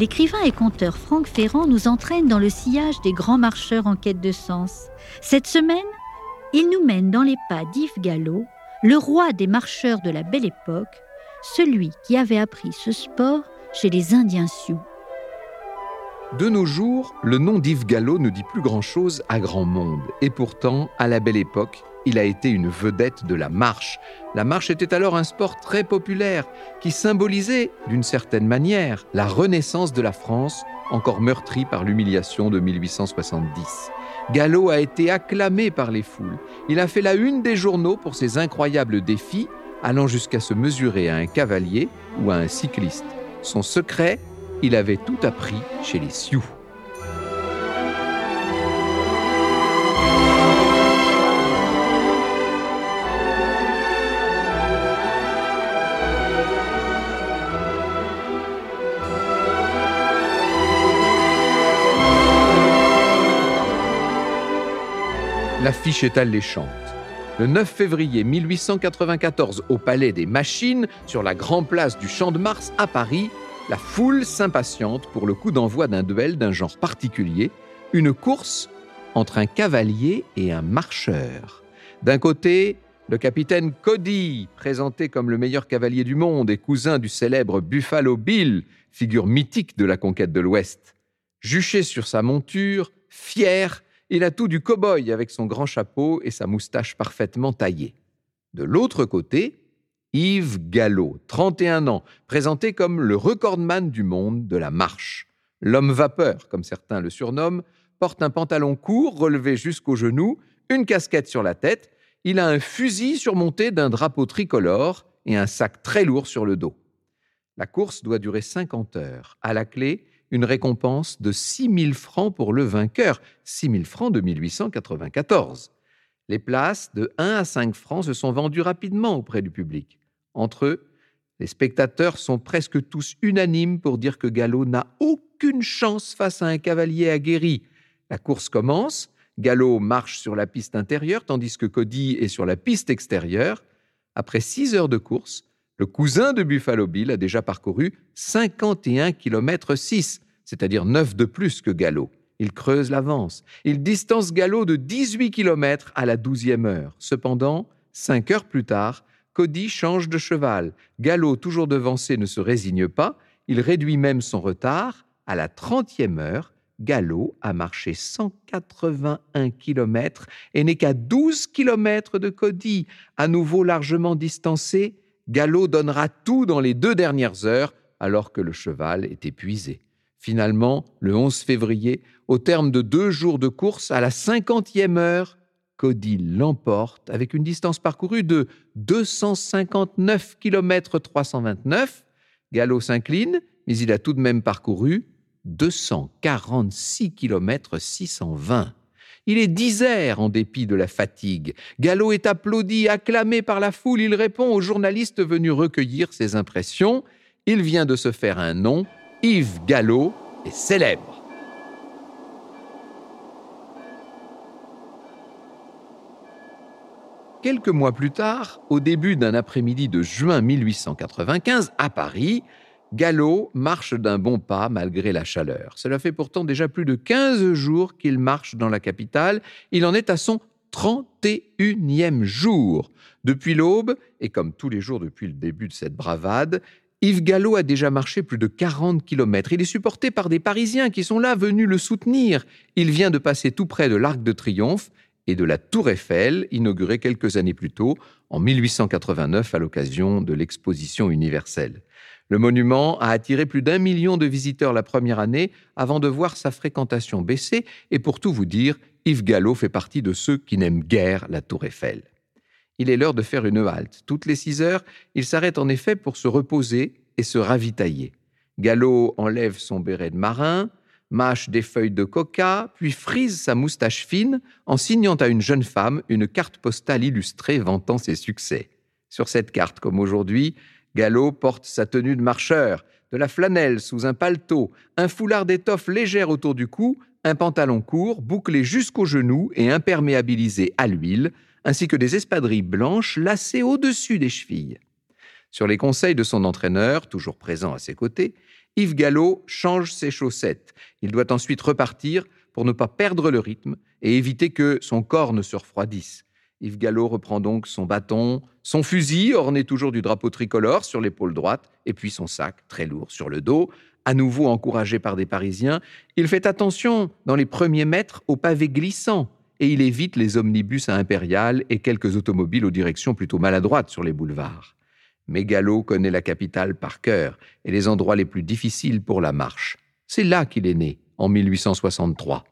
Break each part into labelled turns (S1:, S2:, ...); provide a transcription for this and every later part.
S1: l'écrivain et conteur Franck Ferrand nous entraîne dans le sillage des grands marcheurs en quête de sens. Cette semaine, il nous mène dans les pas d'Yves Gallo, le roi des marcheurs de la belle époque, celui qui avait appris ce sport chez les Indiens Sioux.
S2: De nos jours, le nom d'Yves Gallo ne dit plus grand-chose à grand monde. Et pourtant, à la belle époque, il a été une vedette de la marche. La marche était alors un sport très populaire qui symbolisait, d'une certaine manière, la renaissance de la France, encore meurtrie par l'humiliation de 1870. Gallo a été acclamé par les foules. Il a fait la une des journaux pour ses incroyables défis, allant jusqu'à se mesurer à un cavalier ou à un cycliste. Son secret, il avait tout appris chez les Sioux. L'affiche est alléchante. Le 9 février 1894, au Palais des Machines, sur la grande place du Champ de Mars à Paris, la foule s'impatiente pour le coup d'envoi d'un duel d'un genre particulier, une course entre un cavalier et un marcheur. D'un côté, le capitaine Cody, présenté comme le meilleur cavalier du monde et cousin du célèbre Buffalo Bill, figure mythique de la conquête de l'Ouest. Juché sur sa monture, fier, il a tout du cow-boy avec son grand chapeau et sa moustache parfaitement taillée. De l'autre côté, Yves Gallo, 31 ans, présenté comme le recordman du monde de la marche. L'homme vapeur, comme certains le surnomment, porte un pantalon court relevé jusqu'aux genoux, une casquette sur la tête, il a un fusil surmonté d'un drapeau tricolore et un sac très lourd sur le dos. La course doit durer 50 heures. À la clé, une récompense de 6 000 francs pour le vainqueur, 6 000 francs de 1894. Les places de 1 à 5 francs se sont vendues rapidement auprès du public. Entre eux, les spectateurs sont presque tous unanimes pour dire que Gallo n'a aucune chance face à un cavalier aguerri. La course commence, Gallo marche sur la piste intérieure tandis que Cody est sur la piste extérieure. Après six heures de course, le cousin de Buffalo Bill a déjà parcouru 51 km 6, c'est-à-dire 9 de plus que Gallo. Il creuse l'avance. Il distance Gallo de 18 km à la douzième heure. Cependant, cinq heures plus tard, Cody change de cheval. Gallo, toujours devancé, ne se résigne pas. Il réduit même son retard. À la trentième heure, Gallo a marché 181 km et n'est qu'à 12 km de Cody. À nouveau largement distancé, Gallo donnera tout dans les deux dernières heures alors que le cheval est épuisé. Finalement, le 11 février, au terme de deux jours de course, à la cinquantième heure, Cody l'emporte avec une distance parcourue de 259 km 329. Gallo s'incline, mais il a tout de même parcouru 246 km 620. Il est disert en dépit de la fatigue. Gallo est applaudi, acclamé par la foule. Il répond aux journalistes venus recueillir ses impressions. Il vient de se faire un nom. Yves Gallo est célèbre. Quelques mois plus tard, au début d'un après-midi de juin 1895, à Paris, Gallo marche d'un bon pas malgré la chaleur. Cela fait pourtant déjà plus de 15 jours qu'il marche dans la capitale. Il en est à son 31e jour. Depuis l'aube, et comme tous les jours depuis le début de cette bravade, Yves Gallo a déjà marché plus de 40 kilomètres. Il est supporté par des Parisiens qui sont là venus le soutenir. Il vient de passer tout près de l'Arc de Triomphe et de la Tour Eiffel, inaugurée quelques années plus tôt, en 1889, à l'occasion de l'exposition universelle. Le monument a attiré plus d'un million de visiteurs la première année avant de voir sa fréquentation baisser, et pour tout vous dire, Yves Gallo fait partie de ceux qui n'aiment guère la Tour Eiffel. Il est l'heure de faire une halte. Toutes les six heures, il s'arrête en effet pour se reposer et se ravitailler. Gallo enlève son béret de marin, mâche des feuilles de coca, puis frise sa moustache fine en signant à une jeune femme une carte postale illustrée vantant ses succès. Sur cette carte, comme aujourd'hui, Gallo porte sa tenue de marcheur, de la flanelle sous un paletot, un foulard d'étoffe légère autour du cou, un pantalon court, bouclé jusqu'aux genoux et imperméabilisé à l'huile, ainsi que des espadrilles blanches lacées au-dessus des chevilles. Sur les conseils de son entraîneur, toujours présent à ses côtés, Yves Gallo change ses chaussettes. Il doit ensuite repartir pour ne pas perdre le rythme et éviter que son corps ne se refroidisse. Yves Gallo reprend donc son bâton, son fusil orné toujours du drapeau tricolore sur l'épaule droite, et puis son sac très lourd sur le dos. À nouveau encouragé par des Parisiens, il fait attention dans les premiers mètres aux pavés glissants et il évite les omnibus à Impérial et quelques automobiles aux directions plutôt maladroites sur les boulevards. Mais Gallo connaît la capitale par cœur et les endroits les plus difficiles pour la marche. C'est là qu'il est né, en 1863.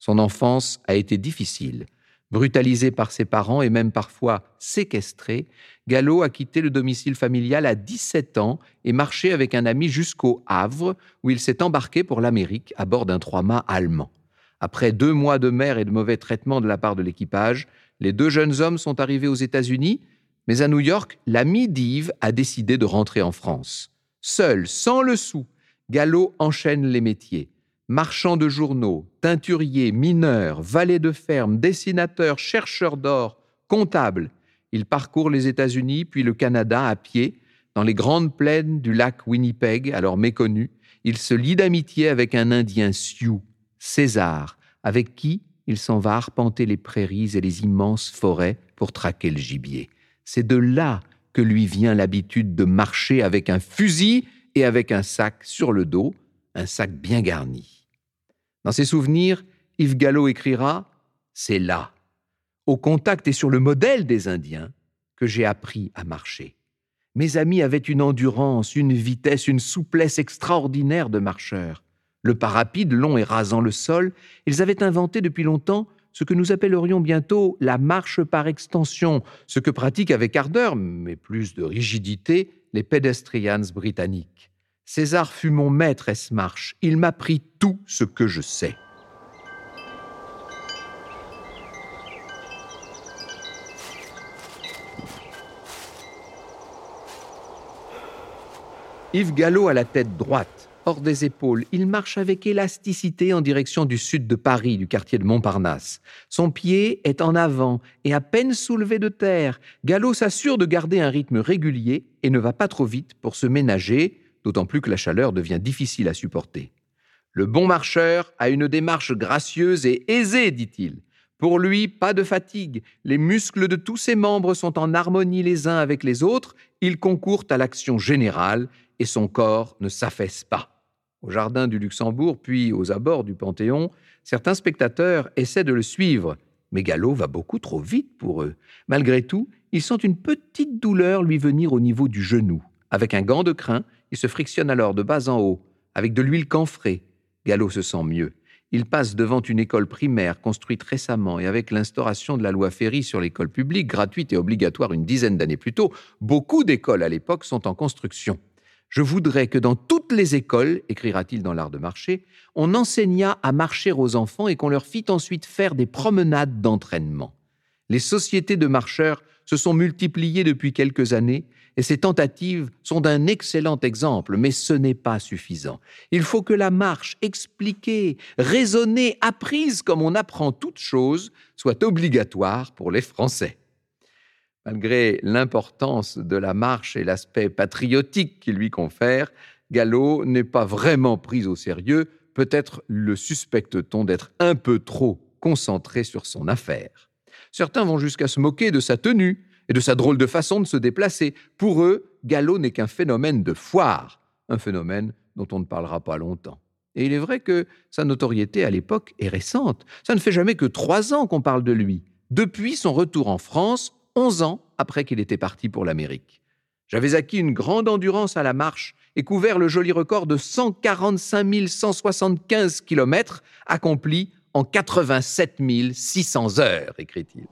S2: Son enfance a été difficile. Brutalisé par ses parents et même parfois séquestré, Gallo a quitté le domicile familial à 17 ans et marché avec un ami jusqu'au Havre, où il s'est embarqué pour l'Amérique à bord d'un trois-mâts allemand. Après deux mois de mer et de mauvais traitements de la part de l'équipage, les deux jeunes hommes sont arrivés aux États-Unis, mais à New York, l'ami d'Yves a décidé de rentrer en France. Seul, sans le sou, Gallo enchaîne les métiers marchand de journaux, teinturier, mineur, valet de ferme, dessinateur, chercheur d'or, comptable. Il parcourt les États-Unis puis le Canada à pied, dans les grandes plaines du lac Winnipeg, alors méconnu. Il se lie d'amitié avec un Indien Sioux, César, avec qui il s'en va arpenter les prairies et les immenses forêts pour traquer le gibier. C'est de là que lui vient l'habitude de marcher avec un fusil et avec un sac sur le dos, un sac bien garni. Dans ses souvenirs, Yves Gallo écrira C'est là, au contact et sur le modèle des Indiens, que j'ai appris à marcher. Mes amis avaient une endurance, une vitesse, une souplesse extraordinaire de marcheurs. Le pas rapide, long et rasant le sol, ils avaient inventé depuis longtemps ce que nous appellerions bientôt la marche par extension, ce que pratiquent avec ardeur, mais plus de rigidité, les pedestrians britanniques. César fut mon maître marche. Il m'apprit tout ce que je sais. Yves Gallo a la tête droite, hors des épaules. Il marche avec élasticité en direction du sud de Paris, du quartier de Montparnasse. Son pied est en avant et à peine soulevé de terre. Gallo s'assure de garder un rythme régulier et ne va pas trop vite pour se ménager, d'autant plus que la chaleur devient difficile à supporter. Le bon marcheur a une démarche gracieuse et aisée, dit-il. Pour lui, pas de fatigue, les muscles de tous ses membres sont en harmonie les uns avec les autres, il concourt à l'action générale et son corps ne s'affaisse pas. Au jardin du Luxembourg, puis aux abords du Panthéon, certains spectateurs essaient de le suivre, mais Gallo va beaucoup trop vite pour eux. Malgré tout, ils sentent une petite douleur lui venir au niveau du genou. Avec un gant de crin, il se frictionne alors de bas en haut, avec de l'huile camphrée. Gallo se sent mieux. Il passe devant une école primaire construite récemment et avec l'instauration de la loi Ferry sur l'école publique, gratuite et obligatoire une dizaine d'années plus tôt, beaucoup d'écoles à l'époque sont en construction. Je voudrais que dans toutes les écoles, écrira-t-il dans l'art de marcher, on enseignât à marcher aux enfants et qu'on leur fit ensuite faire des promenades d'entraînement. Les sociétés de marcheurs se sont multipliées depuis quelques années et ces tentatives sont d'un excellent exemple, mais ce n'est pas suffisant. Il faut que la marche expliquée, raisonnée, apprise comme on apprend toute chose, soit obligatoire pour les Français. Malgré l'importance de la marche et l'aspect patriotique qu'il lui confère, Gallo n'est pas vraiment pris au sérieux, peut-être le suspecte-t-on d'être un peu trop concentré sur son affaire. Certains vont jusqu'à se moquer de sa tenue, et de sa drôle de façon de se déplacer. Pour eux, Gallo n'est qu'un phénomène de foire, un phénomène dont on ne parlera pas longtemps. Et il est vrai que sa notoriété à l'époque est récente. Ça ne fait jamais que trois ans qu'on parle de lui, depuis son retour en France, onze ans après qu'il était parti pour l'Amérique. J'avais acquis une grande endurance à la marche et couvert le joli record de 145 175 km accompli en 87 600 heures, écrit-il.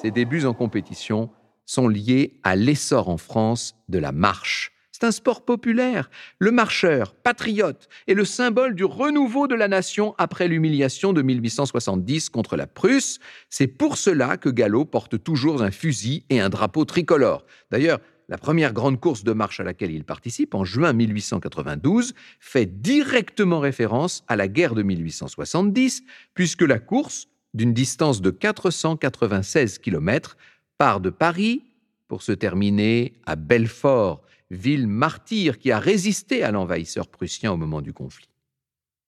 S2: Ses débuts en compétition sont liés à l'essor en France de la marche. Un sport populaire. Le marcheur, patriote, est le symbole du renouveau de la nation après l'humiliation de 1870 contre la Prusse. C'est pour cela que Gallo porte toujours un fusil et un drapeau tricolore. D'ailleurs, la première grande course de marche à laquelle il participe, en juin 1892, fait directement référence à la guerre de 1870, puisque la course d'une distance de 496 km, part de Paris pour se terminer à Belfort, ville martyre qui a résisté à l'envahisseur prussien au moment du conflit.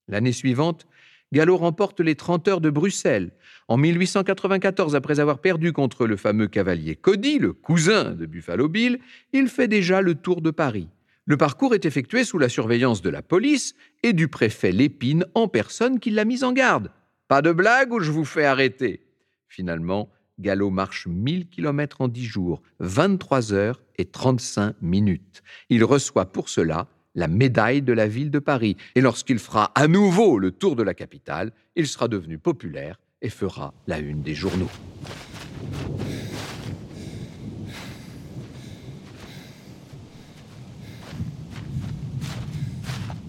S2: L'année suivante, Gallo remporte les 30 heures de Bruxelles. En 1894, après avoir perdu contre le fameux cavalier Cody, le cousin de Buffalo Bill, il fait déjà le tour de Paris. Le parcours est effectué sous la surveillance de la police et du préfet Lépine en personne qui l'a mis en garde. Pas de blague ou je vous fais arrêter? Finalement, Gallo marche 1000 km en 10 jours, 23 heures et 35 minutes. Il reçoit pour cela la médaille de la ville de Paris. Et lorsqu'il fera à nouveau le tour de la capitale, il sera devenu populaire et fera la une des journaux.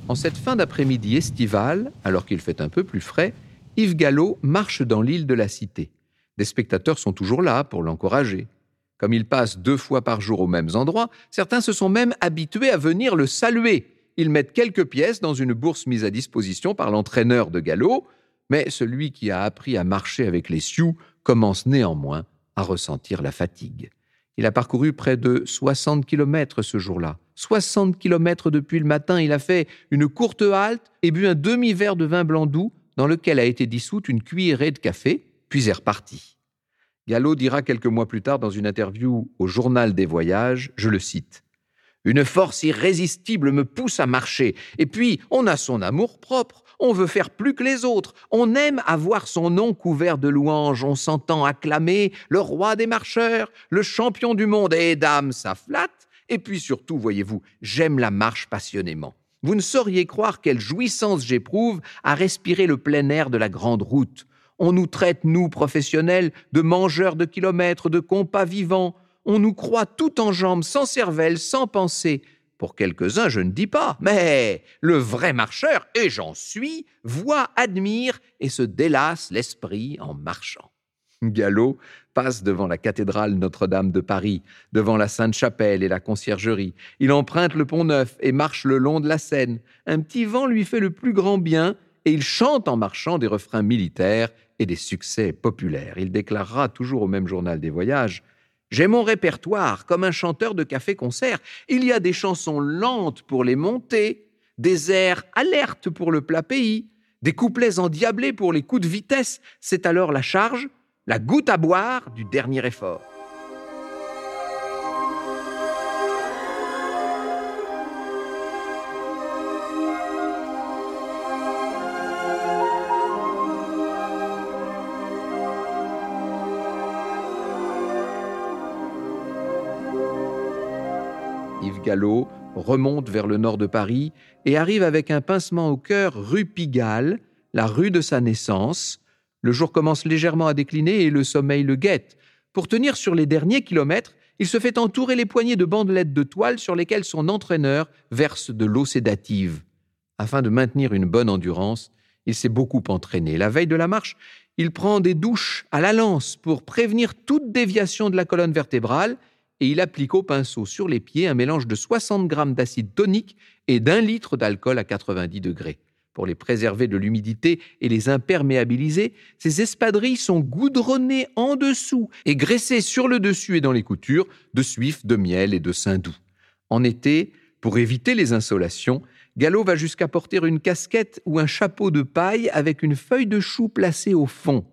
S2: En cette fin d'après-midi estivale, alors qu'il fait un peu plus frais, Yves Gallo marche dans l'île de la Cité. Des spectateurs sont toujours là pour l'encourager. Comme il passe deux fois par jour aux mêmes endroits, certains se sont même habitués à venir le saluer. Ils mettent quelques pièces dans une bourse mise à disposition par l'entraîneur de galop, mais celui qui a appris à marcher avec les Sioux commence néanmoins à ressentir la fatigue. Il a parcouru près de 60 kilomètres ce jour-là. 60 kilomètres depuis le matin, il a fait une courte halte et bu un demi-verre de vin blanc doux dans lequel a été dissoute une cuillerée de café, puis est reparti. Gallo dira quelques mois plus tard dans une interview au Journal des Voyages, je le cite, Une force irrésistible me pousse à marcher, et puis on a son amour propre, on veut faire plus que les autres, on aime avoir son nom couvert de louanges, on s'entend acclamer le roi des marcheurs, le champion du monde, et dame, ça flatte, et puis surtout, voyez-vous, j'aime la marche passionnément. Vous ne sauriez croire quelle jouissance j'éprouve à respirer le plein air de la grande route. On nous traite, nous, professionnels, de mangeurs de kilomètres, de compas vivants. On nous croit tout en jambes, sans cervelle, sans pensée. Pour quelques-uns, je ne dis pas, mais le vrai marcheur, et j'en suis, voit, admire et se délasse l'esprit en marchant. Gallo passe devant la cathédrale Notre-Dame de Paris, devant la Sainte-Chapelle et la Conciergerie. Il emprunte le pont Neuf et marche le long de la Seine. Un petit vent lui fait le plus grand bien et il chante en marchant des refrains militaires et des succès populaires. Il déclarera toujours au même journal des voyages J'ai mon répertoire comme un chanteur de café-concert. Il y a des chansons lentes pour les montées, des airs alertes pour le plat pays, des couplets endiablés pour les coups de vitesse. C'est alors la charge, la goutte à boire du dernier effort. Gallo remonte vers le nord de Paris et arrive avec un pincement au cœur rue Pigalle, la rue de sa naissance. Le jour commence légèrement à décliner et le sommeil le guette. Pour tenir sur les derniers kilomètres, il se fait entourer les poignets de bandelettes de toile sur lesquelles son entraîneur verse de l'eau sédative. Afin de maintenir une bonne endurance, il s'est beaucoup entraîné. La veille de la marche, il prend des douches à la lance pour prévenir toute déviation de la colonne vertébrale et il applique au pinceau sur les pieds un mélange de 60 grammes d'acide tonique et d'un litre d'alcool à 90 degrés. Pour les préserver de l'humidité et les imperméabiliser, ces espadrilles sont goudronnées en dessous et graissées sur le dessus et dans les coutures de suif, de miel et de saindoux. En été, pour éviter les insolations, Gallo va jusqu'à porter une casquette ou un chapeau de paille avec une feuille de chou placée au fond.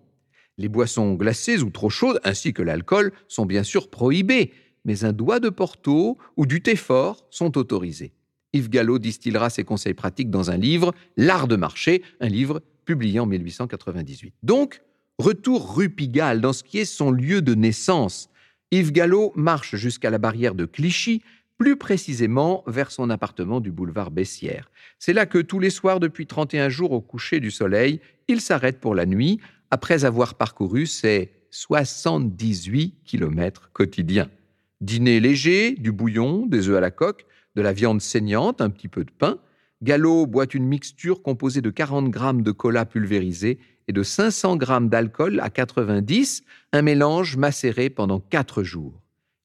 S2: Les boissons glacées ou trop chaudes, ainsi que l'alcool, sont bien sûr prohibées, mais un doigt de Porto ou du thé fort sont autorisés. Yves Gallo distillera ses conseils pratiques dans un livre, L'art de marcher, un livre publié en 1898. Donc, retour rue Pigalle, dans ce qui est son lieu de naissance. Yves Gallo marche jusqu'à la barrière de Clichy, plus précisément vers son appartement du boulevard Bessières. C'est là que tous les soirs, depuis 31 jours au coucher du soleil, il s'arrête pour la nuit, après avoir parcouru ses 78 kilomètres quotidiens. Dîner léger, du bouillon, des œufs à la coque, de la viande saignante, un petit peu de pain. Gallo boit une mixture composée de 40 grammes de cola pulvérisé et de 500 grammes d'alcool à 90, un mélange macéré pendant 4 jours.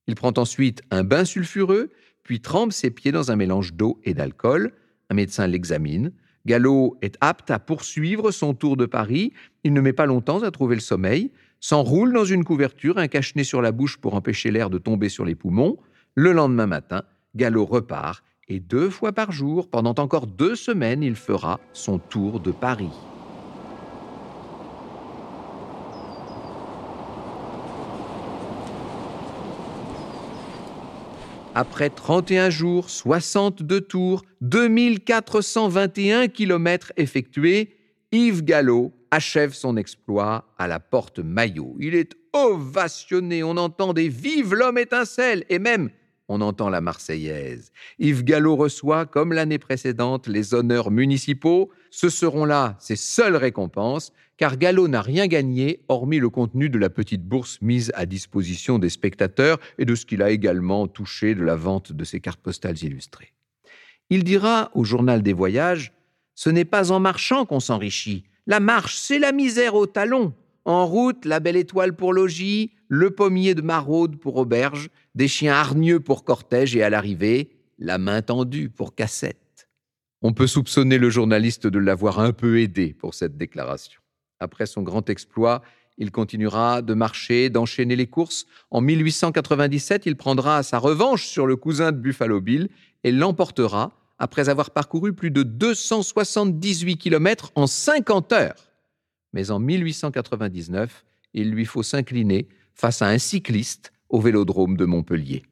S2: Il prend ensuite un bain sulfureux, puis trempe ses pieds dans un mélange d'eau et d'alcool. Un médecin l'examine. Gallo est apte à poursuivre son tour de Paris. Il ne met pas longtemps à trouver le sommeil, s'enroule dans une couverture, un cache-nez sur la bouche pour empêcher l'air de tomber sur les poumons. Le lendemain matin, Gallo repart et deux fois par jour, pendant encore deux semaines, il fera son tour de Paris. Après 31 jours, 62 tours, 2421 kilomètres effectués, Yves Gallo achève son exploit à la porte Maillot. Il est ovationné, on entend des Vive l'homme étincelle et même on entend la Marseillaise. Yves Gallo reçoit, comme l'année précédente, les honneurs municipaux. Ce seront là ses seules récompenses, car Gallo n'a rien gagné, hormis le contenu de la petite bourse mise à disposition des spectateurs et de ce qu'il a également touché de la vente de ses cartes postales illustrées. Il dira au journal des voyages Ce n'est pas en marchant qu'on s'enrichit. La marche, c'est la misère au talon. En route, la belle étoile pour logis, le pommier de maraude pour auberge, des chiens hargneux pour cortège et à l'arrivée, la main tendue pour cassette. On peut soupçonner le journaliste de l'avoir un peu aidé pour cette déclaration. Après son grand exploit, il continuera de marcher, d'enchaîner les courses. En 1897, il prendra sa revanche sur le cousin de Buffalo Bill et l'emportera après avoir parcouru plus de 278 km en 50 heures mais en 1899, il lui faut s'incliner face à un cycliste au vélodrome de Montpellier.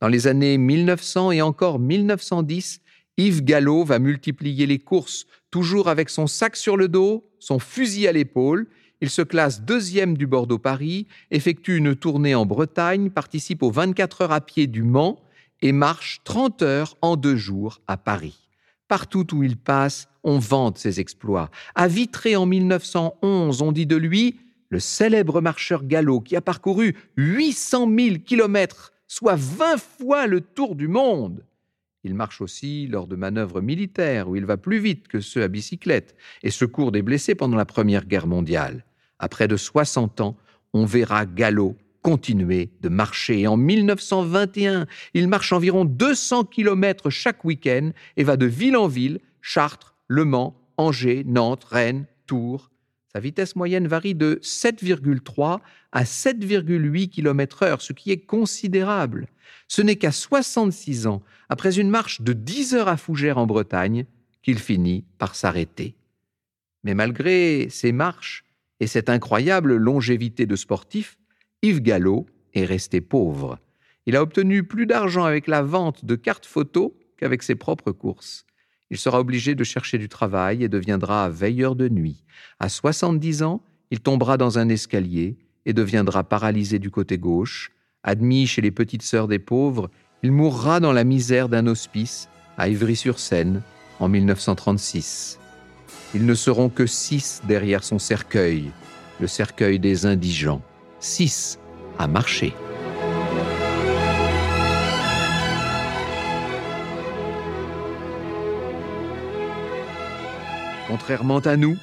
S2: Dans les années 1900 et encore 1910, Yves Gallo va multiplier les courses, toujours avec son sac sur le dos, son fusil à l'épaule. Il se classe deuxième du Bordeaux-Paris, effectue une tournée en Bretagne, participe aux 24 heures à pied du Mans et marche 30 heures en deux jours à Paris. Partout où il passe, on vante ses exploits. À Vitré en 1911, on dit de lui le célèbre marcheur gallo qui a parcouru 800 000 kilomètres, soit 20 fois le tour du monde. Il marche aussi lors de manœuvres militaires où il va plus vite que ceux à bicyclette et secourt des blessés pendant la Première Guerre mondiale. À près de 60 ans, on verra Gallo continuer de marcher. en 1921, il marche environ 200 km chaque week-end et va de ville en ville, Chartres, Le Mans, Angers, Nantes, Rennes, Tours. Sa vitesse moyenne varie de 7,3 à 7,8 km/h, ce qui est considérable. Ce n'est qu'à 66 ans, après une marche de 10 heures à Fougères en Bretagne, qu'il finit par s'arrêter. Mais malgré ces marches et cette incroyable longévité de sportif, Yves Gallo est resté pauvre. Il a obtenu plus d'argent avec la vente de cartes photos qu'avec ses propres courses. Il sera obligé de chercher du travail et deviendra veilleur de nuit. À 70 ans, il tombera dans un escalier et deviendra paralysé du côté gauche. Admis chez les petites sœurs des pauvres, il mourra dans la misère d'un hospice à Ivry-sur-Seine en 1936. Ils ne seront que six derrière son cercueil, le cercueil des indigents. 6 à marcher. Contrairement à nous,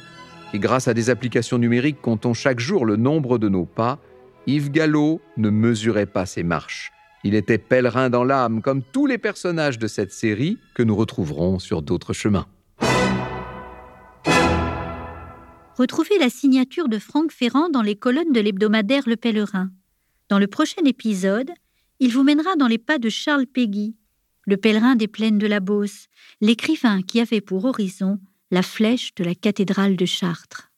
S2: qui grâce à des applications numériques comptons chaque jour le nombre de nos pas, Yves Gallo ne mesurait pas ses marches. Il était pèlerin dans l'âme, comme tous les personnages de cette série que nous retrouverons sur d'autres chemins.
S1: Retrouvez la signature de Franck Ferrand dans les colonnes de l'hebdomadaire Le Pèlerin. Dans le prochain épisode, il vous mènera dans les pas de Charles Péguy, le pèlerin des plaines de la Beauce, l'écrivain qui avait pour horizon la flèche de la cathédrale de Chartres.